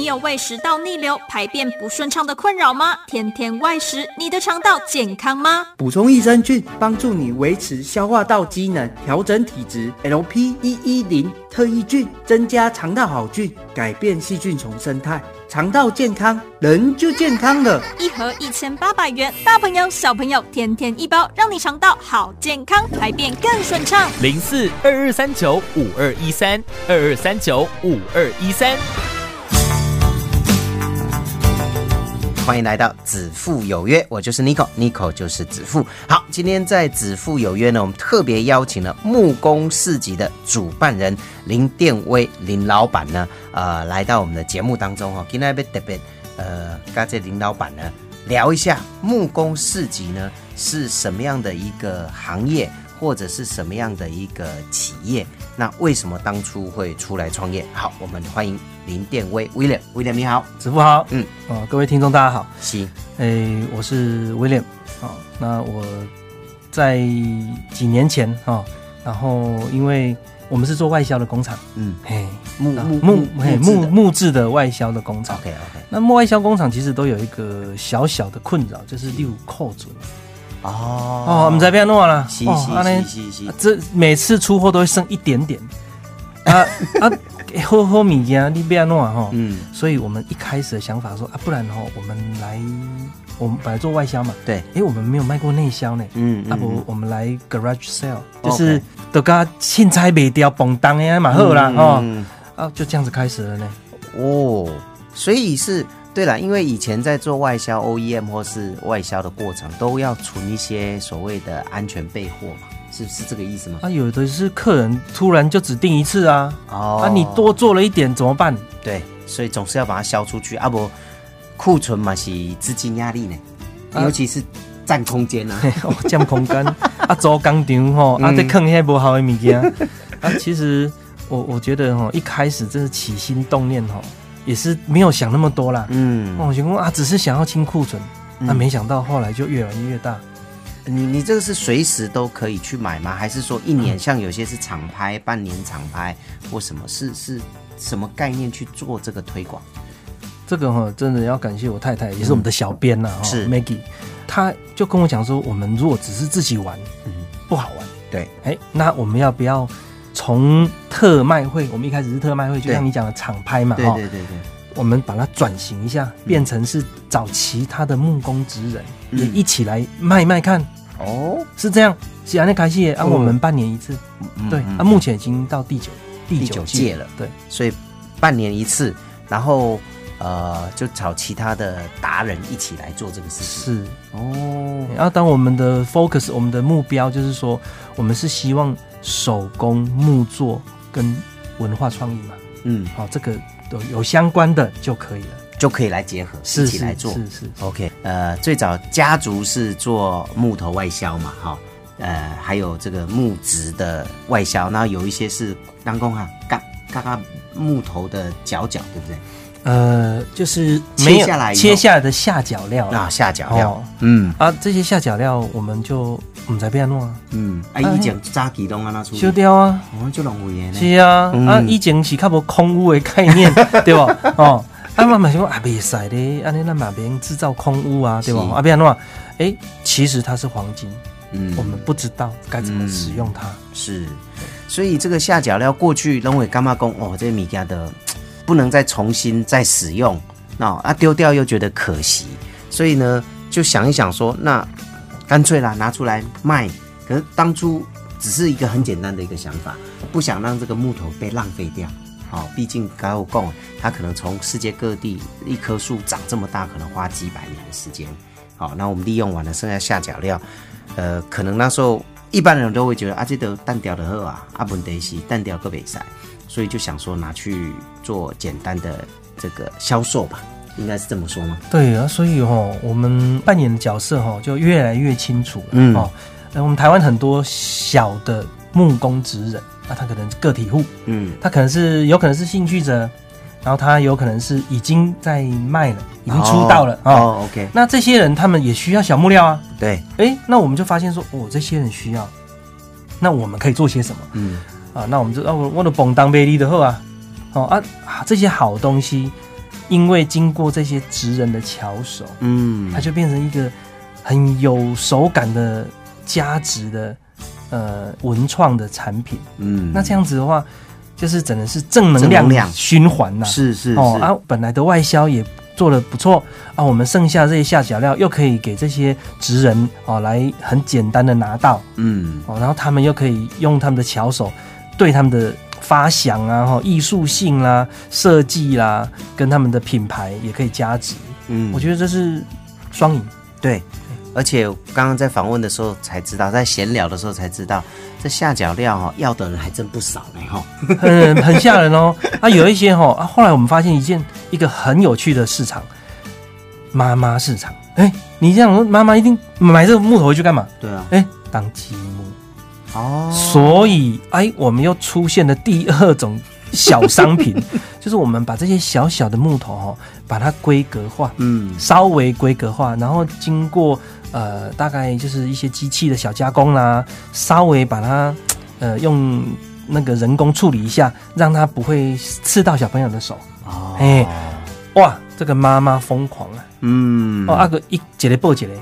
你有胃食道逆流、排便不顺畅的困扰吗？天天外食，你的肠道健康吗？补充益生菌，帮助你维持消化道机能，调整体质。LP 一一零特异菌，增加肠道好菌，改变细菌丛生态，肠道健康，人就健康了。一盒一千八百元，大朋友小朋友天天一包，让你肠道好健康，排便更顺畅。零四二二三九五二一三二二三九五二一三。欢迎来到子父有约，我就是 Nico，Nico 就是子父。好，今天在子父有约呢，我们特别邀请了木工市集的主办人林殿威林老板呢，呃，来到我们的节目当中哈。今天要特别呃，跟这林老板呢聊一下木工市集呢是什么样的一个行业，或者是什么样的一个企业？那为什么当初会出来创业？好，我们欢迎。林殿威，William，William 你好，子父好，嗯，哦，各位听众大家好，行，哎，我是 William，哦，那我在几年前哈，然后因为我们是做外销的工厂，嗯，嘿，木木木嘿木木质的外销的工厂，OK OK，那木外销工厂其实都有一个小小的困扰，就是六扣准，哦，哦，我们在变弄了，是是是是，这每次出货都会剩一点点，啊啊。好好米件，你不要弄啊哈。嗯，所以我们一开始的想法说啊，不然哈，我们来，我们本来做外销嘛。对。哎，我们没有卖过内销呢。嗯啊不，我们来 garage sale，就是都噶青菜卖掉，蹦当呀，蛮好啦哦。啊，就这样子开始了呢。哦，所以是对了，因为以前在做外销 OEM 或是外销的过程，都要存一些所谓的安全备货嘛。是是这个意思吗？啊，有的是客人突然就只订一次啊，哦，啊，你多做了一点怎么办？对，所以总是要把它销出去。啊，不库存嘛是资金压力呢，尤其是占空间啊，占空间。啊，做工厂吼，啊，再坑些不好的物件。啊，其实我我觉得哈，一开始真是起心动念哈，也是没有想那么多啦，嗯，我想啊，只是想要清库存，那没想到后来就越来越大。你你这个是随时都可以去买吗？还是说一年像有些是厂拍，半年厂拍或什么？是是什么概念去做这个推广？这个哈，真的要感谢我太太，也是我们的小编呐，是 Maggie，他就跟我讲说，我们如果只是自己玩，嗯，不好玩。对，哎，那我们要不要从特卖会？我们一开始是特卖会，就像你讲的厂拍嘛，对对对对，我们把它转型一下，变成是找其他的木工职人也一起来卖卖看。哦，是这样，是安利开戏，啊我们半年一次，对，啊，目前已经到第九第九届了，对，所以半年一次，然后呃，就找其他的达人一起来做这个事情，是。哦。然后当我们的 focus，我们的目标就是说，我们是希望手工木作跟文化创意嘛，嗯，好，这个都有相关的就可以了。就可以来结合一起来做，是是。OK。呃，最早家族是做木头外销嘛，哈，呃，还有这个木质的外销，那有一些是当工哈，嘎嘎嘎木头的角角，对不对？呃，就是切下来切下来的下脚料。啊，下脚料，嗯。啊，这些下脚料我们就我们在变弄啊，嗯，啊，以前扎几东啊，那出修掉啊，我们就浪费呢，是啊，啊，以前是较无空屋的概念，对吧？哦。啊，慢慢想啊，袂使的，安尼那马别人制造空屋啊，对吧？啊，别安话，哎，其实它是黄金，嗯，我们不知道该怎么使用它。是，所以这个下脚料过去认为干嘛工哦，这些米家的不能再重新再使用，那啊丢掉又觉得可惜，所以呢就想一想说，那干脆啦拿出来卖。可是当初只是一个很简单的一个想法，不想让这个木头被浪费掉。好，毕竟高有共，它可能从世界各地一棵树长这么大，可能花几百年的时间。好，那我们利用完了，剩下下脚料，呃，可能那时候一般人都会觉得啊，这个蛋掉的好啊，阿本得西蛋掉个比赛，所以就想说拿去做简单的这个销售吧，应该是这么说吗？对啊，所以哈，我们扮演的角色哈就越来越清楚了。嗯，哦，我们台湾很多小的木工职人，那他可能个体户，嗯。他可能是有可能是兴趣者，然后他有可能是已经在卖了，已经出道了哦哦。哦，OK，那这些人他们也需要小木料啊，对，诶，那我们就发现说，哦，这些人需要，那我们可以做些什么？嗯。啊？那我们就哦，我我的蹦当贝利的后啊，哦啊啊，这些好东西，因为经过这些职人的巧手，嗯。它就变成一个很有手感的价值的呃文创的产品。嗯。那这样子的话，就是真的是正能量循环呐、是是是，哦啊，本来的外销也做的不错啊，我们剩下这些下脚料又可以给这些职人哦来很简单的拿到。嗯。哦，然后他们又可以用他们的巧手对他们的发想啊、哈艺术性啦、设计啦，跟他们的品牌也可以加值。嗯，我觉得这是双赢。对，而且刚刚在访问的时候才知道，在闲聊的时候才知道，这下脚料哈、要的人还真不少呢哈。很很吓人哦。啊，有一些哈、啊，后来我们发现一件一个很有趣的市场，妈妈市场。哎，你这样说，妈妈一定买这个木头回去干嘛？对啊，哎，当积木。哦，所以，哎，我们又出现了第二种小商品，就是我们把这些小小的木头哈、把它规格化，嗯稍微规格化，然后经过呃大概就是一些机器的小加工啦，稍微把它呃用那个人工处理一下，让它不会刺到小朋友的手。哦，哎哇，这个妈妈疯狂啊！嗯哦，阿哥一节嘞报节嘞，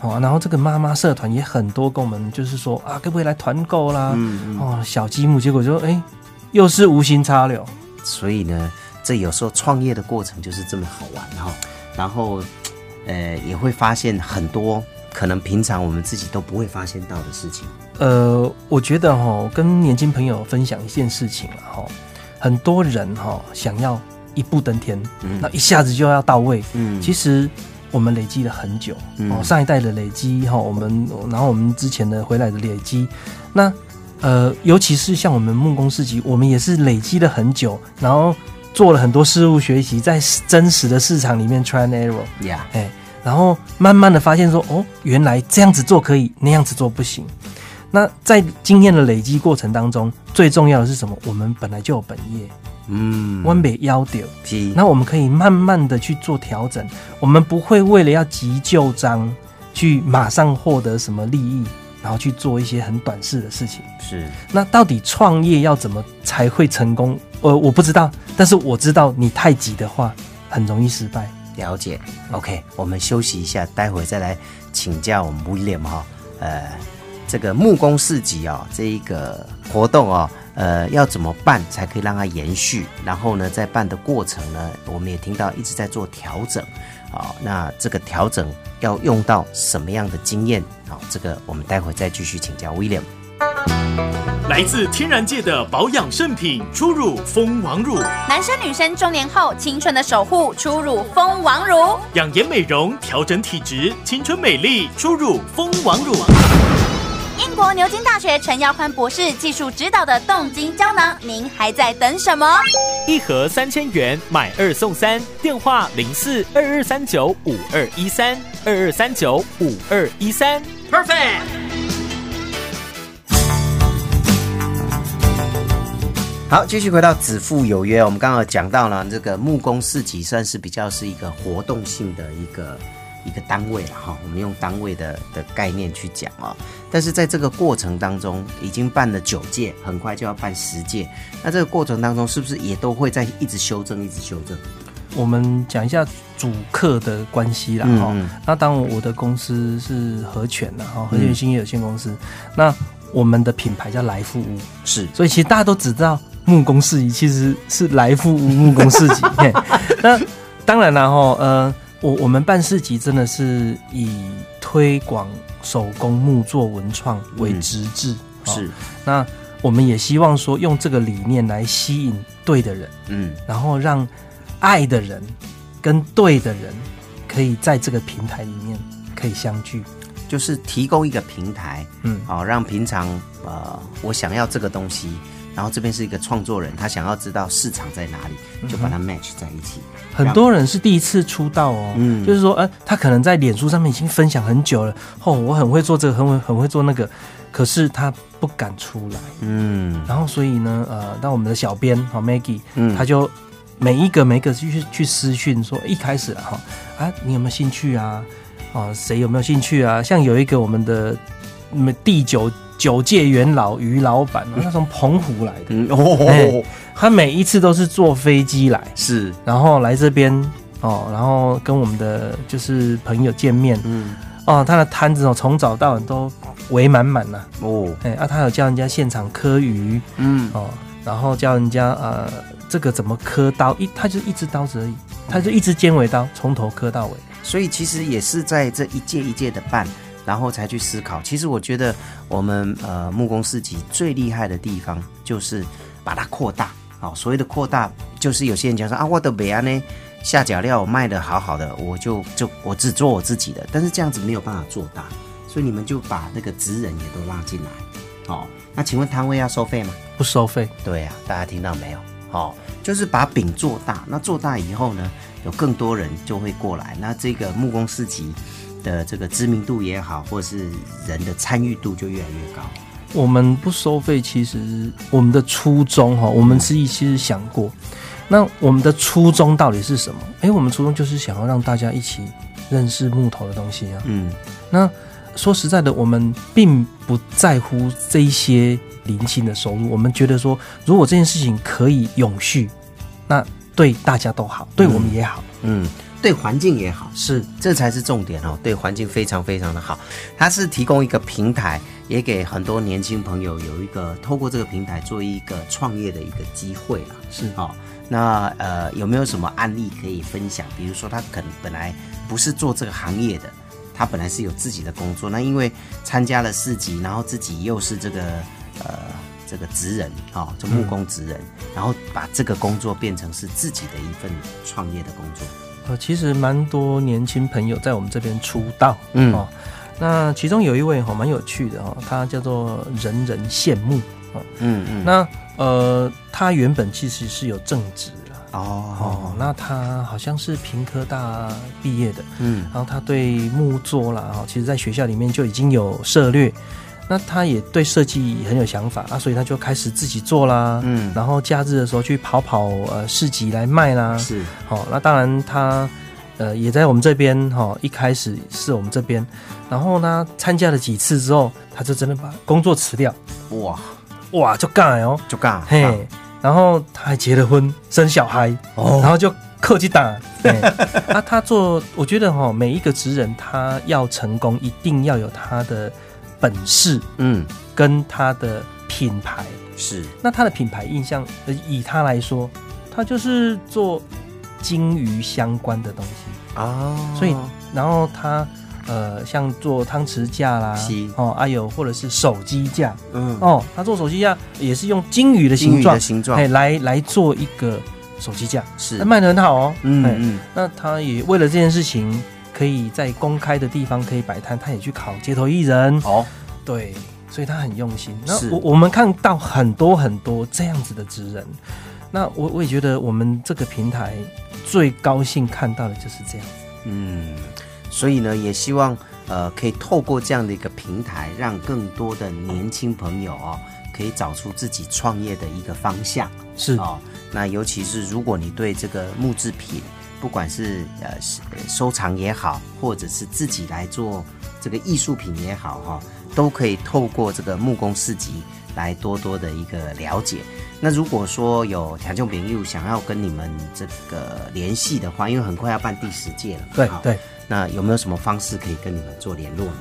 哦，然后这个妈妈社团也很多跟我们就是说啊，可不可以来团购啦？嗯嗯，哦，小积木，结果就哎，又是无心插柳。所以呢，这有时候创业的过程就是这么好玩哈。然后，呃，也会发现很多可能平常我们自己都不会发现到的事情。呃，我觉得哈、跟年轻朋友分享一件事情了哈、很多人哈、想要一步登天，嗯那一下子就要到位。嗯其实我们累积了很久、嗯哦，上一代的累积哈、我们然后我们之前的回来的累积，那呃，尤其是像我们木工市集，我们也是累积了很久，然后做了很多事物学习，在真实的市场里面 try and error，呀，哎，然后慢慢的发现说，哦，原来这样子做可以，那样子做不行。那在经验的累积过程当中，最重要的是什么？我们本来就有本业，嗯，弯北腰丢，是那我们可以慢慢的去做调整，我们不会为了要急救章，去马上获得什么利益，然后去做一些很短视的事情。是，那到底创业要怎么才会成功？呃，我不知道，但是我知道你太急的话，很容易失败。了解。OK，我们休息一下，待会再来请教我们 William 哈、呃，这个木工市集啊、这一个活动哦，呃，要怎么办才可以让它延续？然后呢，在办的过程呢，我们也听到一直在做调整。好、那这个调整要用到什么样的经验？好、这个我们待会再继续请教 William。来自天然界的保养圣品初乳蜂王乳，男生女生中年后青春的守护，初乳蜂王乳。养颜美容，调整体质，青春美丽，初乳蜂王乳。英国牛津大学陈耀宽博士技术指导的冻精胶囊，您还在等什么？一盒三千元，买二送三。电话零四二二三九五二一三二二三九五二一三。Perfect。好，继续回到子父有约，我们刚刚有讲到了这个木工市集算是比较是一个活动性的一个一个单位了哈，我们用单位的的概念去讲啊、但是在这个过程当中，已经办了九届，很快就要办十届，那这个过程当中是不是也都会在一直修正，一直修正？我们讲一下主客的关系啦，哈、那当然我的公司是和泉的哈，和泉兴业有限公司。那我们的品牌叫来富屋，是，所以其实大家都只知道木工市集其实是来福屋木工市集。嘿那当然了哈，呃，我我们办市集真的是以推广手工木作文创为直至，哦是，那我们也希望说用这个理念来吸引对的人。嗯然后让爱的人跟对的人可以在这个平台里面可以相聚。就是提供一个平台，嗯，好、让平常呃我想要这个东西，然后这边是一个创作人，他想要知道市场在哪里，就把它 match 在一起。很多人是第一次出道哦，嗯就是说，呃，他可能在脸书上面已经分享很久了，哦，我很会做这个，很会很会做那个，可是他不敢出来，嗯然后所以呢，呃，那我们的小编好 Maggie，嗯他就每一个每一个去去私讯说，一开始哈啊，你有没有兴趣啊？哦，谁有没有兴趣啊？像有一个我们的嗯第九九界元老于老板，哦他从澎湖来的，嗯哦，哎他每一次都是坐飞机来，是。然后来这边哦，然后跟我们的就是朋友见面。嗯。哦，他的摊子哦从早到晚都围满满了，哦。哎啊，他有叫人家现场磕鱼。嗯。哦，然后叫人家呃这个怎么磕刀，一他就一支刀子而已，他就一支尖尾刀从头磕到尾，所以其实也是在这一届一届的办，然后才去思考。其实我觉得我们呃木工市集最厉害的地方就是把它扩大。好、所谓的扩大，就是有些人讲说啊，我的北安呢下脚料卖的好好的，我就就我只做我自己的，但是这样子没有办法做大，所以你们就把那个职人也都拉进来。哦、那请问摊位要收费吗？不收费。对呀、大家听到没有？哦、就是把饼做大。那做大以后呢，有更多人就会过来。那这个木工市集的这个知名度也好，或者是人的参与度就越来越高。我们不收费，其实我们的初衷哈，我们自己其实想过，那我们的初衷到底是什么？诶，我们初衷就是想要让大家一起认识木头的东西啊。嗯那说实在的，我们并不在乎这一些零星的收入，我们觉得说，如果这件事情可以永续，那对大家都好，对我们也好。嗯，对环境也好，是这才是重点哦。对环境非常非常的好，它是提供一个平台，也给很多年轻朋友有一个透过这个平台做一个创业的一个机会啦。是哦、那呃有没有什么案例可以分享？比如说他可能本来不是做这个行业的，他本来是有自己的工作，那因为参加了市集，然后自己又是这个呃这个职人啊、哦，这木工职人，然后把这个工作变成是自己的一份创业的工作。呃，其实蛮多年轻朋友在我们这边出道，嗯。哦，那其中有一位哈蛮有趣的哦，他叫做人人羡慕哦，嗯嗯，那呃，他原本其实是有正职啦，哦。哦，那他好像是平科大毕业的，嗯。然后他对木作啦，哈，其实在学校里面就已经有涉略。那他也对设计很有想法啊，所以他就开始自己做啦。嗯。然后假日的时候去跑跑呃市集来卖啦。是。好、那当然他呃也在我们这边哈、一开始是我们这边，然后呢参加了几次之后，他就真的把工作辞掉，哇，哇就干哦，就干嘿，然后他还结了婚，生小孩，哦。然后就客气打。嘿。啊，他做，我觉得哈、每一个职人他要成功，一定要有他的本事嗯。跟他的品牌。是。那他的品牌印象，呃以他来说，他就是做金鱼相关的东西，哦，所以然后他呃，像做汤匙架啦，哦，还、有或者是手机架，嗯。哦，他做手机架也是用金鱼的形状的，形状。哎，来来做一个手机架，是。那卖的很好哦。哎嗯嗯。那他也为了这件事情，可以在公开的地方可以摆摊，他也去考街头艺人。哦对，所以他很用心。那我我们看到很多很多这样子的职人，那我我也觉得我们这个平台最高兴看到的就是这样。嗯，所以呢，也希望呃可以透过这样的一个平台，让更多的年轻朋友哦，可以找出自己创业的一个方向是哦。那尤其是如果你对这个木制品，不管是呃收藏也好，或者是自己来做这个艺术品也好哈、都可以透过这个木工市集来多多的一个了解。那如果说有条件朋友想要跟你们这个联系的话，因为很快要办第十届了，对对。那有没有什么方式可以跟你们做联络呢？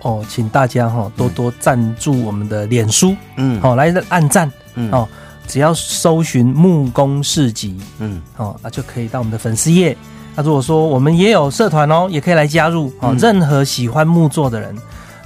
哦，请大家哈、多多赞助我们的脸书，嗯好、来按赞，嗯哦，只要搜寻木工市集，嗯哦，那就可以到我们的粉丝页。那如果说我们也有社团哦，也可以来加入哦。嗯任何喜欢木作的人，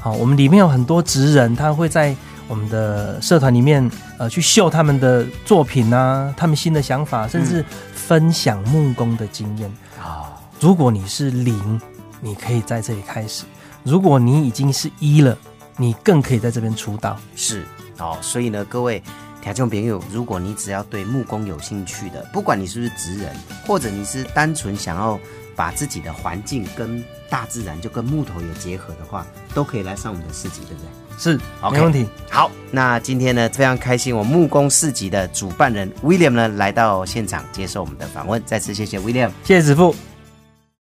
好、我们里面有很多职人，他会在我们的社团里面呃去秀他们的作品啊，他们新的想法，甚至分享木工的经验。哦如果你是零，你可以在这里开始；如果你已经是一了，你更可以在这边出道。是哦，所以呢，各位听众朋友，如果你只要对木工有兴趣的，不管你是不是职人，或者你是单纯想要把自己的环境跟大自然就跟木头有结合的话，都可以来上我们的市集，对不对？是 OK 没问题。好，那今天呢非常开心，我木工市集的主办人 William 呢来到现场接受我们的访问，再次谢谢 William。谢谢子父。